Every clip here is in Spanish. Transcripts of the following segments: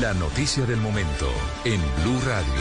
La noticia del momento en Blue Radio.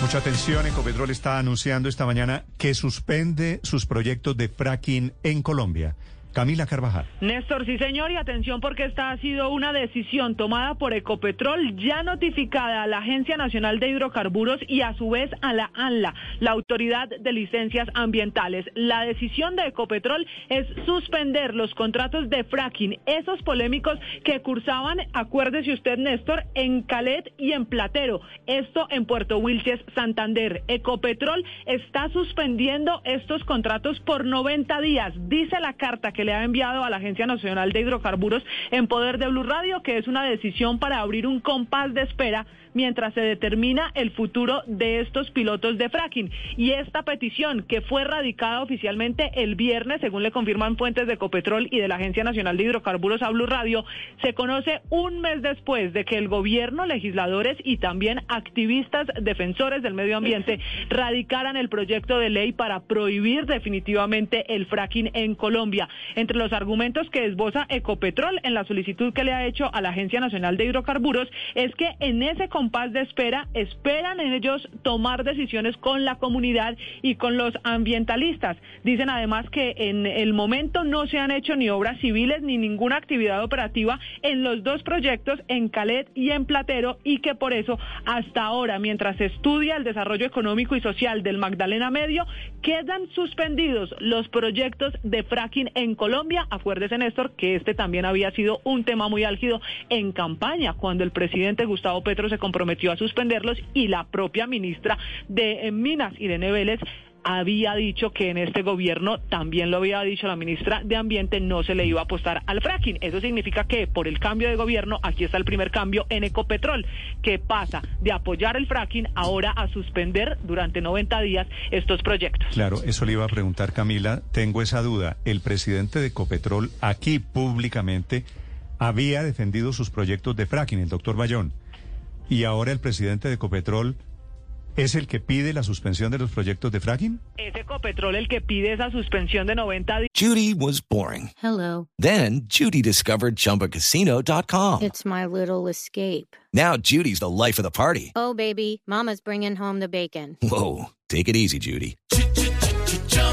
Mucha atención, Ecopetrol está anunciando esta mañana que suspende sus proyectos de fracking en Colombia. Camila Carvajal. Néstor, sí señor, y atención porque esta ha sido una decisión tomada por Ecopetrol, ya notificada a la Agencia Nacional de Hidrocarburos y a su vez a la ANLA, la Autoridad de Licencias Ambientales. La decisión de Ecopetrol es suspender los contratos de fracking, esos polémicos que cursaban, acuérdese usted Néstor, en Calet y en Platero, esto en Puerto Wilches, Santander. Ecopetrol está suspendiendo estos contratos por 90 días, dice la carta que le ha enviado a la Agencia Nacional de Hidrocarburos en poder de Blue Radio, que es una decisión para abrir un compás de espera mientras se determina el futuro de estos pilotos de fracking. Y esta petición, que fue radicada oficialmente el viernes, según le confirman fuentes de Ecopetrol y de la Agencia Nacional de Hidrocarburos a Blue Radio, se conoce un mes después de que el gobierno, legisladores y también activistas defensores del medio ambiente radicaran el proyecto de ley para prohibir definitivamente el fracking en Colombia. Entre los argumentos que esboza Ecopetrol en la solicitud que le ha hecho a la Agencia Nacional de Hidrocarburos es que en ese compás de espera esperan ellos tomar decisiones con la comunidad y con los ambientalistas. Dicen además que en el momento no se han hecho ni obras civiles ni ninguna actividad operativa en los dos proyectos, en Calet y en Platero, y que por eso hasta ahora, mientras se estudia el desarrollo económico y social del Magdalena Medio, quedan suspendidos los proyectos de fracking en Colombia. Acuérdese, Néstor, que este también había sido un tema muy álgido en campaña, cuando el presidente Gustavo Petro se comprometió a suspenderlos y la propia ministra de Minas, Irene Vélez, había dicho que en este gobierno, también lo había dicho la ministra de Ambiente, no se le iba a apostar al fracking. Eso significa que por el cambio de gobierno, aquí está el primer cambio en Ecopetrol, que pasa de apoyar el fracking ahora a suspender durante 90 días estos proyectos. Claro, eso le iba a preguntar Camila. Tengo esa duda. El presidente de Ecopetrol aquí públicamente había defendido sus proyectos de fracking, el doctor Bayón. Y ahora el presidente de Ecopetrol ¿Es el que pide la suspensión de los proyectos de fracking? Es Ecopetrol el que pide esa suspensión de 90 días. Judy was boring. Hello. Then Judy discovered ChumbaCasino.com. It's my little escape. Now Judy's the life of the party. Oh, baby, mama's bringing home the bacon. Whoa, take it easy, Judy.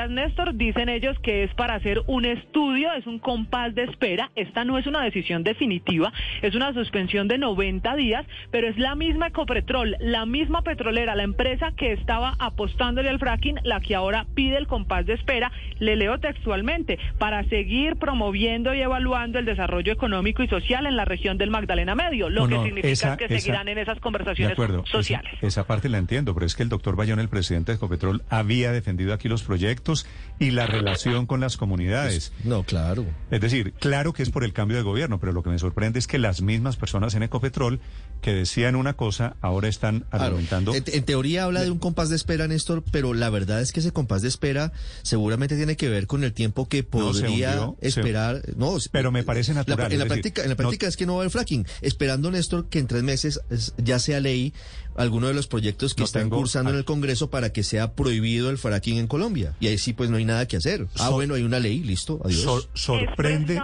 Néstor, dicen ellos que es para hacer un estudio, es un compás de espera. Esta no es una decisión definitiva, es una suspensión de 90 días, pero es la misma Ecopetrol, la misma petrolera, la empresa que estaba apostándole al fracking, la que ahora pide el compás de espera, le leo textualmente, para seguir promoviendo y evaluando el desarrollo económico y social en la región del Magdalena Medio, lo No, que no, significa esa- que esa- seguirán en esas De conversaciones acuerdo. sociales. Esa, esa parte la entiendo, pero es que el doctor Bayón, el presidente de Ecopetrol, había defendido aquí los proyectos y la relación con las comunidades. No, claro. Es decir, claro que es por el cambio de gobierno, pero lo que me sorprende es que las mismas personas en Ecopetrol que decían una cosa ahora están Claro. argumentando. En, en teoría habla de un compás de espera, Néstor, pero la verdad es que ese compás de espera seguramente tiene que ver con el tiempo que No, podría se- esperar. no, Pero me parece la- natural, en la es decir, práctica, en la no- práctica es que no va a haber fracking. Esperando, Néstor, que en tres meses es- ya sea ley alguno de los proyectos que No están tengo- cursando en el Congreso para que sea prohibido el fracking en Colombia. Y sí, pues no hay nada que hacer. Ah, So- bueno, hay una ley, listo, adiós. Sor- sorprende,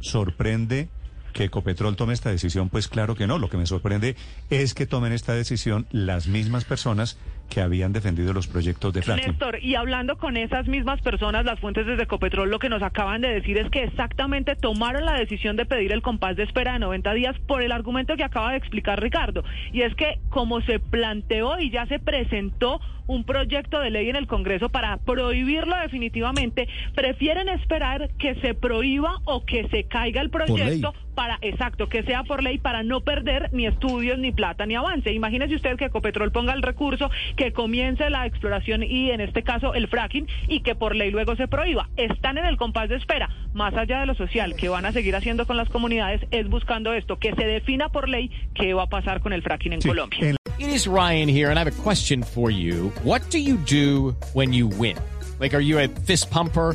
sorprende que Ecopetrol tome esta decisión, pues claro que no. Lo que me sorprende es que tomen esta decisión las mismas personas que habían defendido los proyectos de fracking. Néstor, y hablando con esas mismas personas, las fuentes desde Ecopetrol lo que nos acaban de decir es que exactamente tomaron la decisión de pedir el compás de espera de 90 días por el argumento que acaba de explicar Ricardo. Y es que como se planteó y ya se presentó un proyecto de ley en el Congreso para prohibirlo definitivamente, prefieren esperar que se prohíba o que se caiga el proyecto para, exacto, que sea por ley para no perder ni estudios, ni plata, ni avance. Imagínese usted que Ecopetrol ponga el recurso, que comience la exploración y en este caso el fracking y que por ley luego se prohíba. Están en el compás de espera, más allá de lo social, que van a seguir haciendo con las comunidades, es buscando esto, que se defina por ley qué va a pasar con el fracking en Sí, Colombia. en- It is Ryan here, and I have a question for you. What do you do when you win? Like, are you a fist pumper?